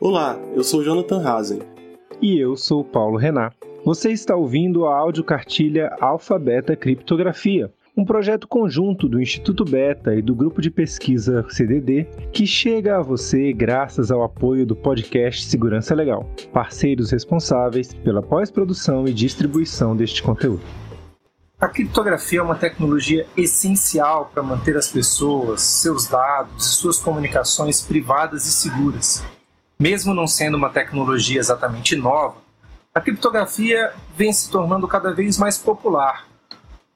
Olá, eu sou Jonathan Hazen. E eu sou Paulo Renan. Você está ouvindo a audiocartilha Alfa Beta Criptografia, um projeto conjunto do Instituto Beta e do grupo de pesquisa CDD que chega a você graças ao apoio do podcast Segurança Legal, parceiros responsáveis pela pós-produção e distribuição deste conteúdo. A criptografia é uma tecnologia essencial para manter as pessoas, seus dados e suas comunicações privadas e seguras. Mesmo não sendo uma tecnologia exatamente nova, a criptografia vem se tornando cada vez mais popular,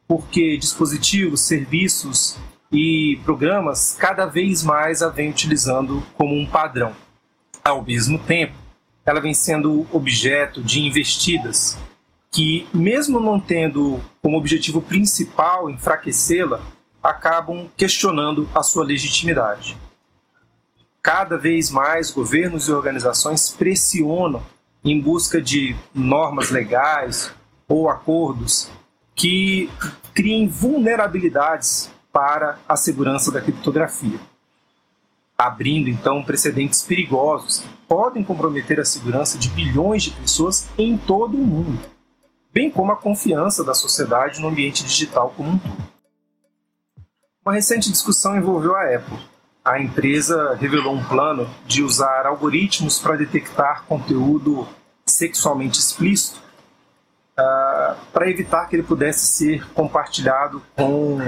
porque dispositivos, serviços e programas cada vez mais a vêm utilizando como um padrão. Ao mesmo tempo, ela vem sendo objeto de investidas que, mesmo não tendo como objetivo principal enfraquecê-la, acabam questionando a sua legitimidade. Cada vez mais governos e organizações pressionam em busca de normas legais ou acordos que criem vulnerabilidades para a segurança da criptografia, abrindo então precedentes perigosos que podem comprometer a segurança de bilhões de pessoas em todo o mundo bem como a confiança da sociedade no ambiente digital como um todo. Uma recente discussão envolveu a Apple. A empresa revelou um plano de usar algoritmos para detectar conteúdo sexualmente explícito uh, para evitar que ele pudesse ser compartilhado com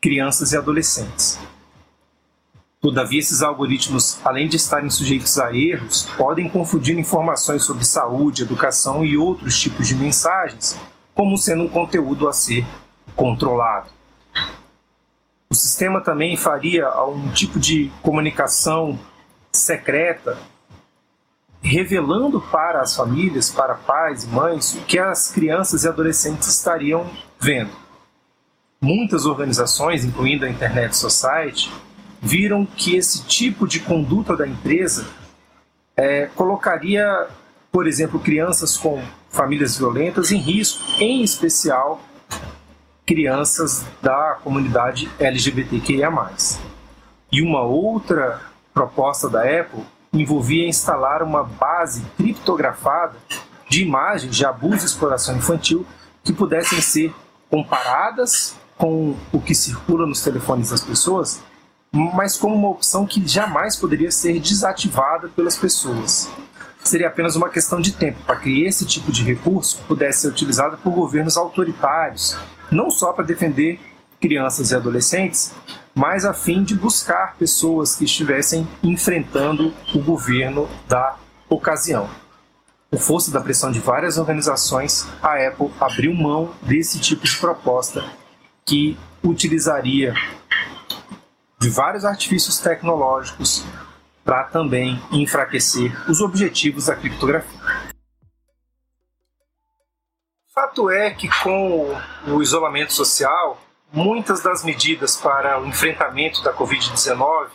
crianças e adolescentes. Todavia, esses algoritmos, além de estarem sujeitos a erros, podem confundir informações sobre saúde, educação e outros tipos de mensagens, como sendo um conteúdo a ser controlado. O sistema também faria um tipo de comunicação secreta, revelando para as famílias, para pais e mães, o que as crianças e adolescentes estariam vendo. Muitas organizações, incluindo a Internet Society, viram que esse tipo de conduta da empresa é, colocaria, por exemplo, crianças com famílias violentas em risco, em especial crianças da comunidade LGBTQIA. E uma outra proposta da Apple envolvia instalar uma base criptografada de imagens de abuso e exploração infantil que pudessem ser comparadas com o que circula nos telefones das pessoas mas como uma opção que jamais poderia ser desativada pelas pessoas. Seria apenas uma questão de tempo para que esse tipo de recurso pudesse ser utilizado por governos autoritários, não só para defender crianças e adolescentes, mas a fim de buscar pessoas que estivessem enfrentando o governo da ocasião. Por força da pressão de várias organizações, a Apple abriu mão desse tipo de proposta que utilizaria de vários artifícios tecnológicos para também enfraquecer os objetivos da criptografia. Fato é que com o isolamento social, muitas das medidas para o enfrentamento da Covid-19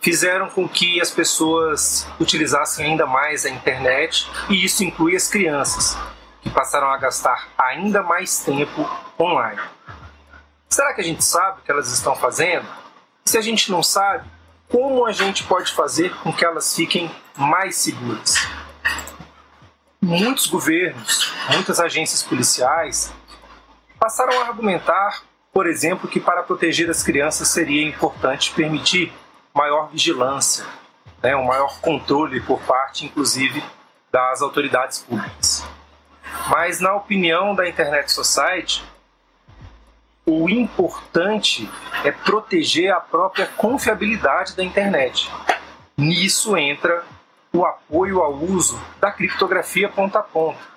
fizeram com que as pessoas utilizassem ainda mais a internet, e isso inclui as crianças, que passaram a gastar ainda mais tempo online. Será que a gente sabe o que elas estão fazendo? Se a gente não sabe, como a gente pode fazer com que elas fiquem mais seguras? Muitos governos, muitas agências policiais passaram a argumentar, por exemplo, que para proteger as crianças seria importante permitir maior vigilância, né, um maior controle por parte, inclusive, das autoridades públicas. Mas, na opinião da Internet Society, o importante é proteger a própria confiabilidade da internet. Nisso entra o apoio ao uso da criptografia ponta a ponta.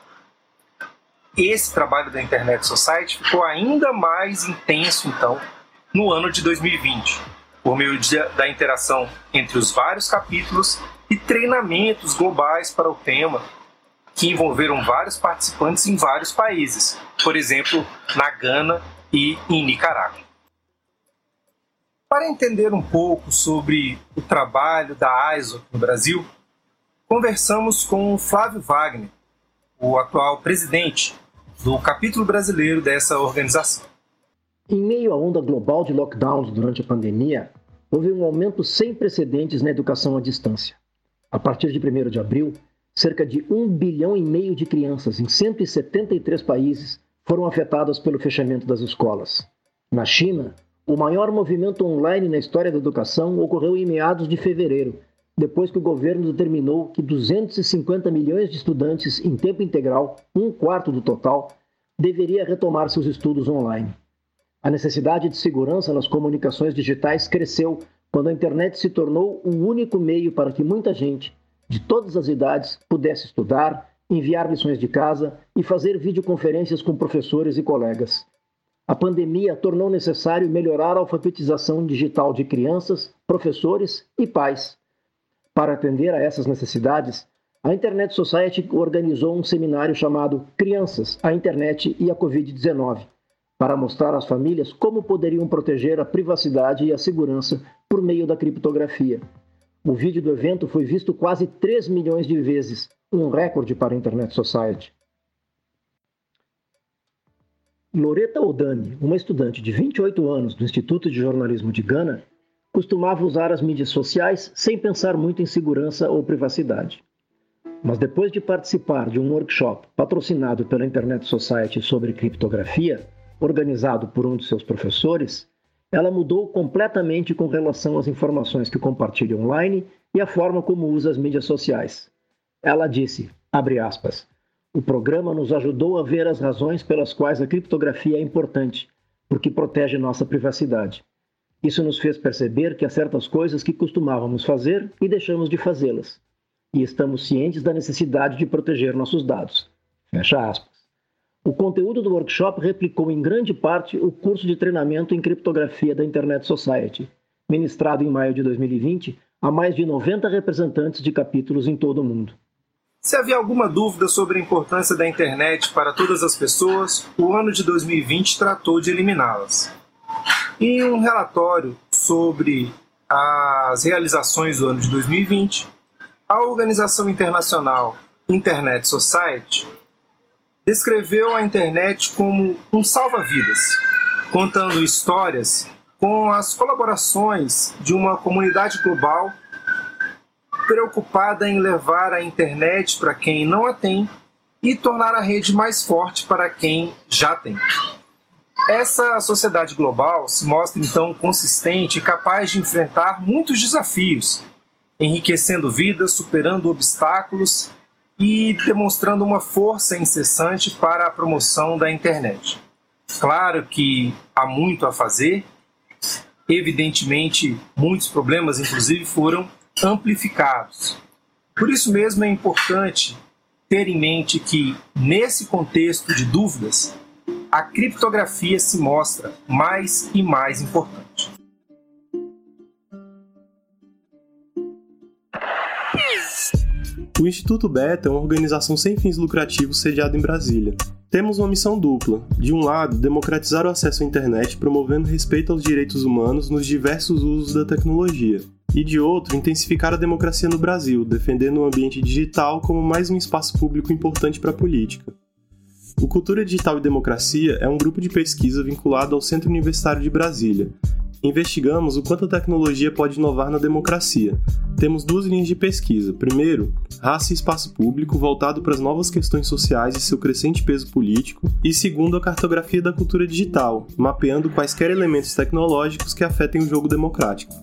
Esse trabalho da Internet Society ficou ainda mais intenso, então, no ano de 2020, por meio da interação entre os vários capítulos e treinamentos globais para o tema, que envolveram vários participantes em vários países, por exemplo, na Gana e em Nicarágua. Para entender um pouco sobre o trabalho da ISO no Brasil, conversamos com Flávio Wagner, o atual presidente do capítulo brasileiro dessa organização. Em meio à onda global de lockdowns durante a pandemia, houve um aumento sem precedentes na educação à distância. A partir de 1 de abril, cerca de 1 bilhão e meio de crianças em 173 países foram afetadas pelo fechamento das escolas. Na China, o maior movimento online na história da educação ocorreu em meados de fevereiro, depois que o governo determinou que 250 milhões de estudantes em tempo integral, um quarto do total, deveria retomar seus estudos online. A necessidade de segurança nas comunicações digitais cresceu quando a internet se tornou o único meio para que muita gente, de todas as idades, pudesse estudar, enviar lições de casa e fazer videoconferências com professores e colegas. A pandemia tornou necessário melhorar a alfabetização digital de crianças, professores e pais. Para atender a essas necessidades, a Internet Society organizou um seminário chamado Crianças, a Internet e a Covid-19, para mostrar às famílias como poderiam proteger a privacidade e a segurança por meio da criptografia. O vídeo do evento foi visto quase 3 milhões de vezes, um recorde para a Internet Society. Loreta Odani, uma estudante de 28 anos do Instituto de Jornalismo de Gana, costumava usar as mídias sociais sem pensar muito em segurança ou privacidade. Mas depois de participar de um workshop patrocinado pela Internet Society sobre criptografia, organizado por um de seus professores, ela mudou completamente com relação às informações que compartilha online e a forma como usa as mídias sociais. Ela disse, abre aspas, o programa nos ajudou a ver as razões pelas quais a criptografia é importante, porque protege nossa privacidade. Isso nos fez perceber que há certas coisas que costumávamos fazer e deixamos de fazê-las. E estamos cientes da necessidade de proteger nossos dados. Fecha aspas. O conteúdo do workshop replicou em grande parte o curso de treinamento em criptografia da Internet Society, ministrado em maio de 2020 a mais de 90 representantes de capítulos em todo o mundo. Se havia alguma dúvida sobre a importância da internet para todas as pessoas, o ano de 2020 tratou de eliminá-las. Em um relatório sobre as realizações do ano de 2020, a organização internacional Internet Society descreveu a internet como um salva-vidas, contando histórias com as colaborações de uma comunidade global preocupada em levar a internet para quem não a tem e tornar a rede mais forte para quem já tem. Essa sociedade global se mostra então consistente e capaz de enfrentar muitos desafios, enriquecendo vidas, superando obstáculos e demonstrando uma força incessante para a promoção da internet. Claro que há muito a fazer, evidentemente, muitos problemas, inclusive, foram amplificados. Por isso mesmo é importante ter em mente que, nesse contexto de dúvidas, a criptografia se mostra mais e mais importante. O Instituto Beta é uma organização sem fins lucrativos sediada em Brasília. Temos uma missão dupla. De um lado, democratizar o acesso à internet promovendo respeito aos direitos humanos nos diversos usos da tecnologia e de outro, intensificar a democracia no Brasil, defendendo o ambiente digital como mais um espaço público importante para a política. O Cultura Digital e Democracia é um grupo de pesquisa vinculado ao Centro Universitário de Brasília. Investigamos o quanto a tecnologia pode inovar na democracia. Temos duas linhas de pesquisa. Primeiro, raça e espaço público, voltado para as novas questões sociais e seu crescente peso político. E segundo, a cartografia da cultura digital, mapeando quaisquer elementos tecnológicos que afetem o jogo democrático.